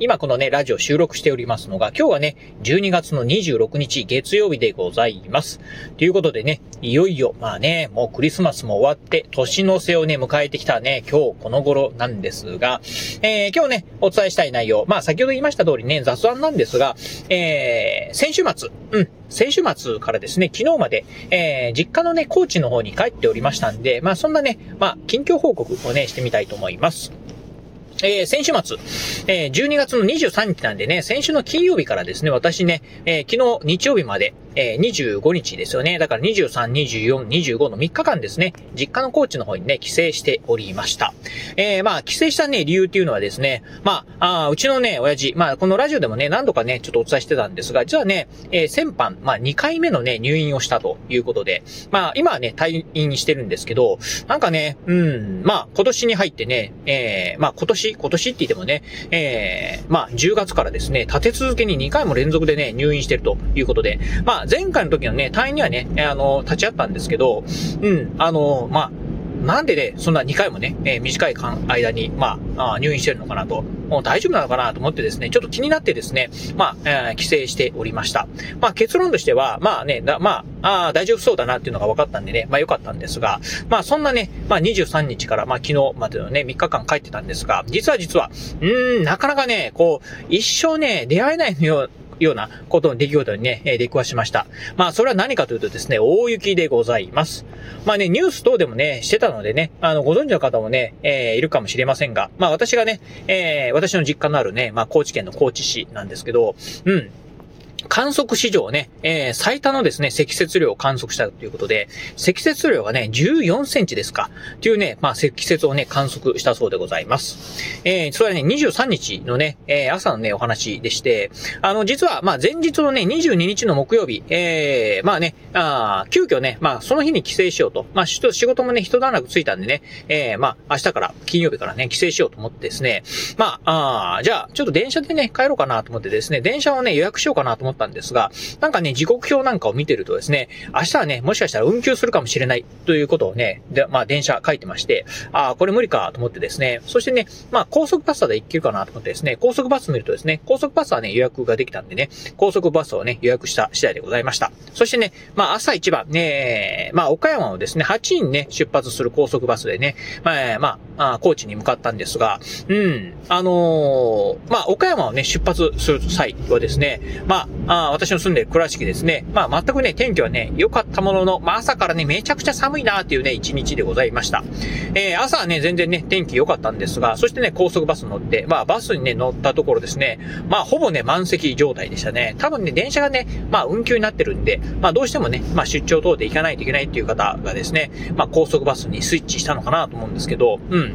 今このね、ラジオ収録しておりますのが、今日はね、12月の26日月曜日でございます。ということでね、いよいよ、まあね、もうクリスマスも終わって、年の瀬をね、迎えてきたね、今日この頃なんですが、えー今日ね、お伝えしたい内容、まあ先ほど言いました通りね、雑談なんですが、えー先週末、うん、先週末からですね、昨日まで、えー実家のね、高知の方に帰っておりましたんで、まあそんなね、まあ近況報告をね、してみたいと思います。えー先週末、えー12月の23日なんでね、先週の金曜日からですね、私ね、えー昨日日曜日まで、えー25日ですよね。だから23、24、25の3日間ですね、実家の高知の方にね、帰省しておりました。えーまあ、帰省したね、理由っていうのはですね、まあ、あうちのね、親父、まあ、このラジオでもね、何度かね、ちょっとお伝えしてたんですが、実はね、えー先般、まあ、2回目のね、入院をしたということで、まあ、今はね、退院してるんですけど、なんかね、うん、まあ、今年に入ってね、えーまあ、今年、今年って言ってもね、えーまあ、10月からですね、立て続けに2回も連続でね、入院してるということで、まあ、前回の時のね、退院にはね、あの、立ち会ったんですけど、うん、あの、まあ、なんでね、そんな2回もね、えー短い間に、まあ、あ入院してるのかなと、もう大丈夫なのかなと思ってですね、ちょっと気になってですね、まあ、えー帰省しておりました。まあ、結論としては、まあね、だまあ、あ大丈夫そうだなっていうのが分かったんでね、まあ良かったんですが、まあそんなね、まあ23日から、まあ昨日までのね、3日間帰ってたんですが、実は実は、うーん、なかなかね、こう、一生ね、出会えないのよ、ようなことの出来事にね、出くわしました。まあ、それは何かというとですね、大雪でございます。まあね、ニュース等でもね、してたのでね、あの、ご存知の方もね、えーいるかもしれませんが、まあ私がね、えー私の実家のあるね、まあ高知県の高知市なんですけど、うん、観測史上ね、えー最多のですね、積雪量を観測したということで、積雪量がね、14センチですか、というね、まあ、積雪をね、観測したそうでございます。えーそれはね、23日のね、えー朝のね、お話でして、あの、実は、まあ、前日のね、22日の木曜日、えーまあね、あ急遽ね、まあ、その日に帰省しようと。まあ、仕事もね、一段落ついたんでね、えーまあ、明日から、金曜日からね、帰省しようと思ってですね、まあ、あじゃあ、ちょっと電車でね、帰ろうかなと思ってですね、電車をね、予約しようかなと思ってたんですが、なんかね、時刻表なんかを見てるとですね、明日はね、もしかしたら運休するかもしれないということをね、で、まあ、電車書いてまして、ああ、これ無理かと思ってですね、そしてね、まあ、高速バスで行けるかなと思ってですね、高速バス見るとですね、高速バスはね、予約ができたんでね、高速バスをね、予約した次第でございました。そしてね、まあ、朝一番、ね、まあ、岡山をですね、8時にね、出発する高速バスでね、まあ、えーまあ、高知に向かったんですが、うん、あのーまあ、岡山をね、出発する際はですね、まあ、あ私の住んでる倉敷ですね、まあ、全くね、天気はね、良かったものの、まあ、朝からね、めちゃくちゃ寒いなっていうね、一日でございました。えー朝はね、全然ね、天気良かったんですが、そしてね、高速バス乗って、まあ、バスにね、乗ったところですね、まあ、ほぼね、満席状態でしたね。多分ね、電車がね、まあ、運休になってるんで、まあ、どうしてもね、まあ、出張等で行かないといけないっていう方がですね、まあ、高速バスにスイッチしたのかなと思うんですけど、うん。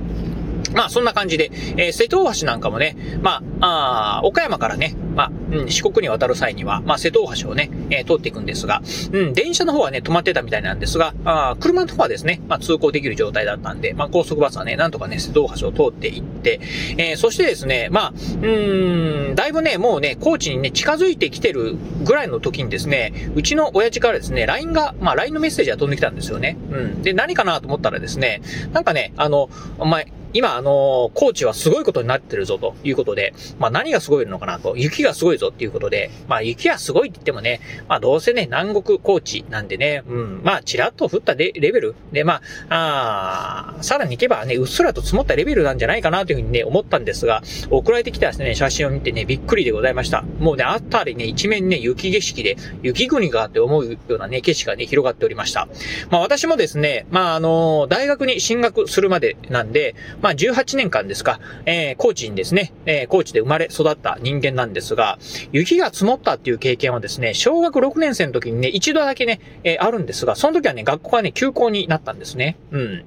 まあそんな感じで、えー瀬戸大橋なんかもね、まあ、あー岡山からね、まあ、うん、四国に渡る際には、まあ瀬戸大橋をね、えー通っていくんですが、うん、電車の方はね、止まってたみたいなんですが、あー車の方はですね、まあ通行できる状態だったんで、まあ高速バスはね、なんとかね、瀬戸大橋を通っていって、えーそしてですね、まあ、うーん、だいぶね、もうね、高知にね、近づいてきてるぐらいの時にですね、うちの親父からですね、LINE が、まあ LINE のメッセージが飛んできたんですよね。うん。で、何かなと思ったらですね、なんかね、あの、お前、今、あの高知はすごいことになってるぞということで、まあ何がすごいのかなと、雪がすごいぞっていうことで、まあ雪がすごいって言ってもね、まあどうせね、南国高知なんでね、うん、まあちらっと降ったレベルで、まあ、あーさらに行けばね、うっすらと積もったレベルなんじゃないかなというふうにね、思ったんですが、送られてきたですね、写真を見てね、びっくりでございました。もうね、あったりね、一面ね、雪景色で、雪国がって思うようなね、景色がね、広がっておりました。まあ私もですね、まああの大学に進学するまでなんで、まあ18年間ですか、えー、高知にですね、えー、高知で生まれ育った人間なんですが、雪が積もったっていう経験はですね、小学6年生の時にね、一度だけね、えーあるんですが、その時はね、学校はね、休校になったんですね。うん。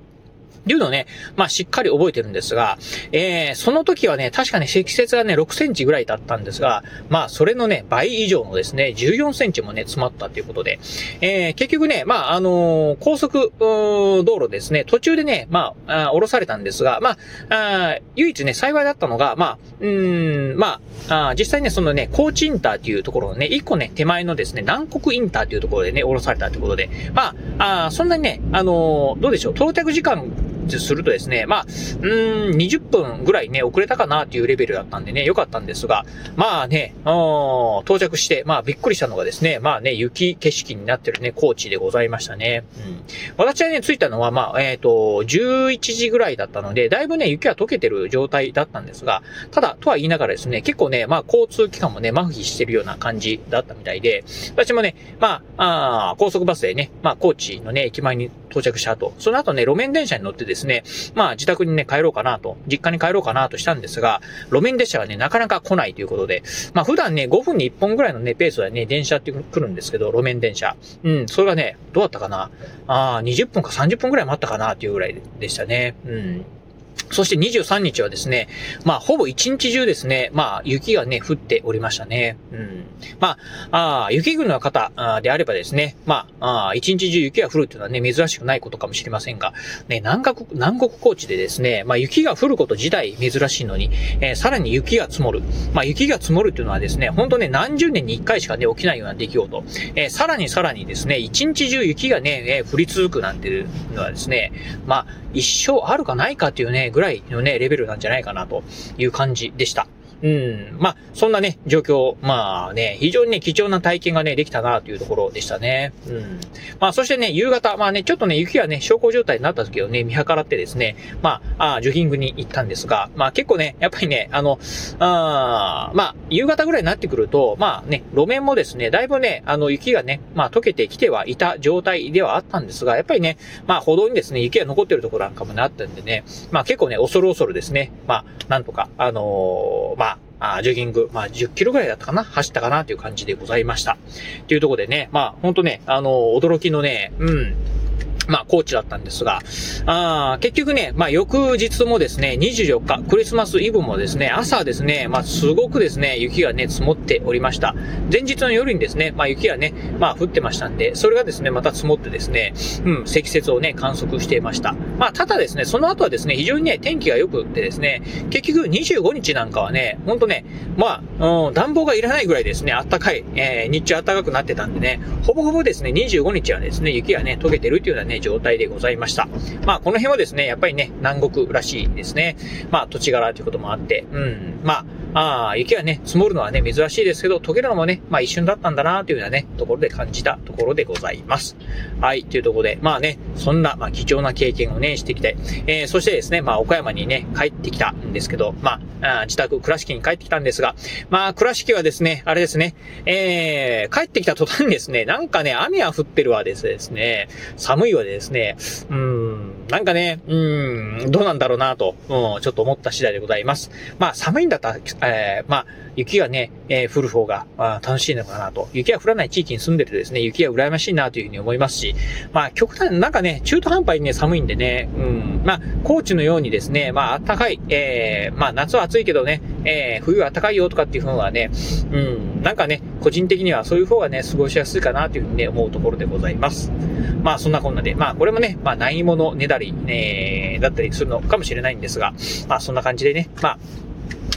っていうのをね、まあしっかり覚えてるんですが、えー、その時はね、確かね、積雪がね、6センチぐらいだったんですが、まあそれのね、倍以上のですね、14センチもね、詰まったということで、えー、結局ね、まああのー、高速、道路ですね、途中でね、まあ、あ降ろされたんですが、まあ、あ唯一ね、幸いだったのが、まあ、うん、まあ、あ実際ね、そのね、高知インターっていうところのね、一個ね、手前のですね、南国インターっていうところでね、降ろされたということで、まあ、あそんなにね、あのー、どうでしょう、到着時間するとですね、まあ、うん、20分ぐらいね、遅れたかなっていうレベルだったんでね、良かったんですが、まあね、到着して、まあびっくりしたのがですね、まあね、雪景色になってるね、高知でございましたね。うん。私はね、着いたのは、まあ、えっ、ー、と、11時ぐらいだったので、だいぶね、雪は溶けてる状態だったんですが、ただ、とは言いながらですね、結構ね、まあ、交通機関もね、麻痺してるような感じだったみたいで、私もね、まあ、あ高速バスでね、まあ、高知のね、駅前に到着した後、その後ね、路面電車に乗ってですね、ですねまあ、自宅にね、帰ろうかなと、実家に帰ろうかなとしたんですが、路面電車はね、なかなか来ないということで、まあ、普段ね、5分に1本ぐらいのね、ペースでね、電車って来るんですけど、路面電車。うん、それがね、どうだったかな？ああ、20分か30分ぐらい待ったかな？っていうぐらいでしたね。うん。そして23日はですね、まあ、ほぼ一日中ですね、まあ、雪がね、降っておりましたね。うん。まあ、あ雪国の方であればですね、まあ、あ一日中雪が降るっていうのはね、珍しくないことかもしれませんが、ね、南国、南国高地でですね、まあ、雪が降ること自体珍しいのに、えー、さらに雪が積もる。まあ、雪が積もるっていうのはですね、本当ね、何十年に一回しかね、起きないような出来事。えー、さらにさらにですね、一日中雪がね、えー、降り続くなんていうのはですね、まあ、一生あるかないかっていうね、ぐらいのね、レベルなんじゃないかなという感じでした。うん。まあ、そんなね、状況、まあね、非常にね、貴重な体験がね、できたなというところでしたね。うん。まあ、そしてね、夕方、まあね、ちょっとね、雪がね、小康状態になった時をね、見計らってですね、まあ、あジョギングに行ったんですが、まあ結構ね、やっぱりね、あの、あまあ、夕方ぐらいになってくると、まあね、路面もですね、だいぶね、あの、雪がね、まあ溶けてきてはいた状態ではあったんですが、やっぱりね、まあ歩道にですね、雪が残ってるところなんかもね、あったんでね、まあ結構ね、恐る恐るですね、まあ、なんとか、あのー、まあ、あジョギング、まあ、10キロぐらいだったかな。走ったかなという感じでございました。というところでね、まあ、ほんとね、あの、驚きのね、うん、まあ、コーチだったんですが、あ結局ね、まあ、翌日もですね、24日、クリスマスイブもですね、朝ですね、まあ、すごくですね、雪がね、積もっておりました。前日の夜にですね、まあ、雪がね、まあ、降ってましたんで、それがですね、また積もってですね、うん、積雪をね、観測していました。まあ、ただですね、その後はですね、非常にね、天気が良くってですね、結局25日なんかはね、ほんとね、まあ、うん、暖房がいらないぐらいですね、暖かい、えー、日中暖かくなってたんでね、ほぼほぼですね、25日はですね、雪がね、溶けてるっていうようなね、状態でございました。まあ、この辺はですね、やっぱりね、南国らしいですね。まあ、土地柄ということもあって、うん、まあ、あ、雪がね、積もるのはね、珍しいですけど、溶けるのもね、まあ一瞬だったんだなというようなね、ところで感じたところでございます。はい、というところで、まあね、そんな、まあ貴重な経験をね、してきて、えー、そしてですね、まあ岡山にね、帰ってきたんですけど、まあ、あ自宅、倉敷に帰ってきたんですが、まあ倉敷はですね、あれですね、えー、帰ってきた途端にですね、なんかね、雨は降ってるわですね、寒いわでですね、うん、なんかね、うん、どうなんだろうなと、うん、ちょっと思った次第でございます。まあ寒いんだったら、えー、まあ、雪がね、えー、降る方が、楽しいのかなと。雪が降らない地域に住んでてですね、雪が羨ましいなというふうに思いますし、まあ、極端、なんかね、中途半端にね、寒いんでね、うん、まあ、高知のようにですね、まあ、暖かい、えー、まあ、夏は暑いけどね、えー、冬は暖かいよとかっていうのはね、うん、なんかね、個人的にはそういう方がね、過ごしやすいかなというふうにね、思うところでございます。まあ、そんなこんなで、まあ、これもね、まあ、ないものねだり、ね、だったりするのかもしれないんですが、まあ、そんな感じでね、まあ、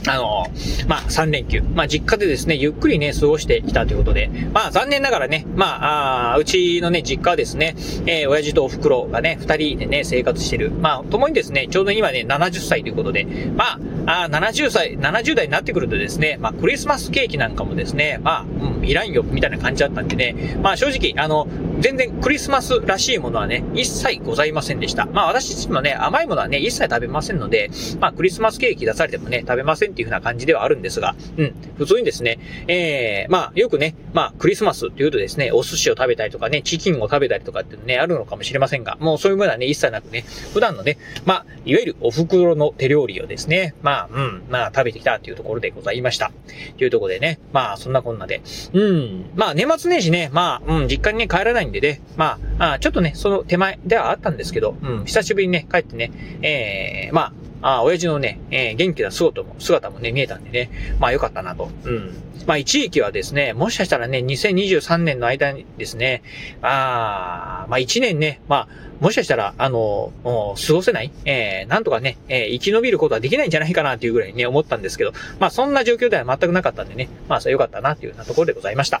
あの、まあ、3連休。まあ、実家でですね、ゆっくりね、過ごしてきたということで、まあ、残念ながらね、まあ、あうちのね、実家はですね、えー、親父とお袋がね、二人でね、生活してる。まあ、共にですね、ちょうど今ね、70歳ということで、まあ、あ70歳、70代になってくるとですね、まあ、クリスマスケーキなんかもですね、まあ、いらんよ、みたいな感じだったんでね、まあ、正直、あの、全然クリスマスらしいものはね、一切ございませんでした。まあ、私自身もね、甘いものはね、一切食べませんので、まあ、クリスマスケーキ出されてもね、食べませんっていう風な感じではあるんですが、うん、普通にですね、えー、まあ、よくね、まあ、クリスマスっていうとですね、お寿司を食べたりとかね、チキンを食べたりとかってね、あるのかもしれませんが、もうそういうものはね、一切なくね、普段のね、まあ、いわゆるお袋の手料理をですね、まあ、うん、まあ、食べてきたというところでございました。というところでね、まあ、そんなこんなで、うん、まあ、年末年始ね、まあ、うん、実家にね、帰らないんでね、まあ、あちょっとね、その手前ではあったんですけど、うん、久しぶりにね、帰ってね、えー、まあ、あ親父のね、えー、元気な姿も、姿もね、見えたんでね、まあよかったなと。うん。まあ一時期はですね、もしかしたらね、2023年の間にですね、あまあ一年ね、まあ、もしかしたら、あの、過ごせないえー、なんとかね、えー、生き延びることはできないんじゃないかなっていうぐらいね、思ったんですけど、まあそんな状況では全くなかったんでね、まあそれ良かったなっていうようなところでございました。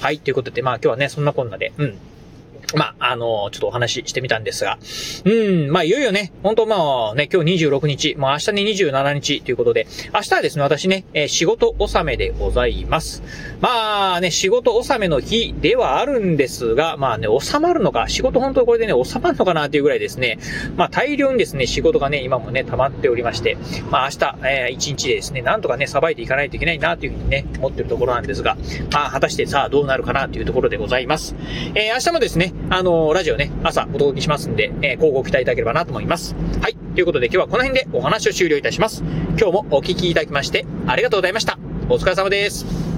はい、ということで、まあ今日はね、そんなこんなで、うん。まあ、あのちょっとお話ししてみたんですが、うん、まあ、いよいよね、本当まあね、今日26日、もう明日に27日ということで、明日はですね、私ね、えー、仕事納めでございます。まあね、仕事納めの日ではあるんですが、まあね、収まるのか、仕事本当これでね、収まるのかなっていうぐらいですね、まあ大量にですね、仕事がね、今もね、溜まっておりまして、まあ明日、えー、一日でですね、なんとかね、さばいていかないといけないなというふうにね、思ってるところなんですが、まあ果たしてさあどうなるかなというところでございます。えー、明日もですね、あのラジオね、朝お届けしますんで、えー、交互期待いただければなと思います。はい。ということで今日はこの辺でお話を終了いたします。今日もお聞きいただきまして、ありがとうございました。お疲れ様です。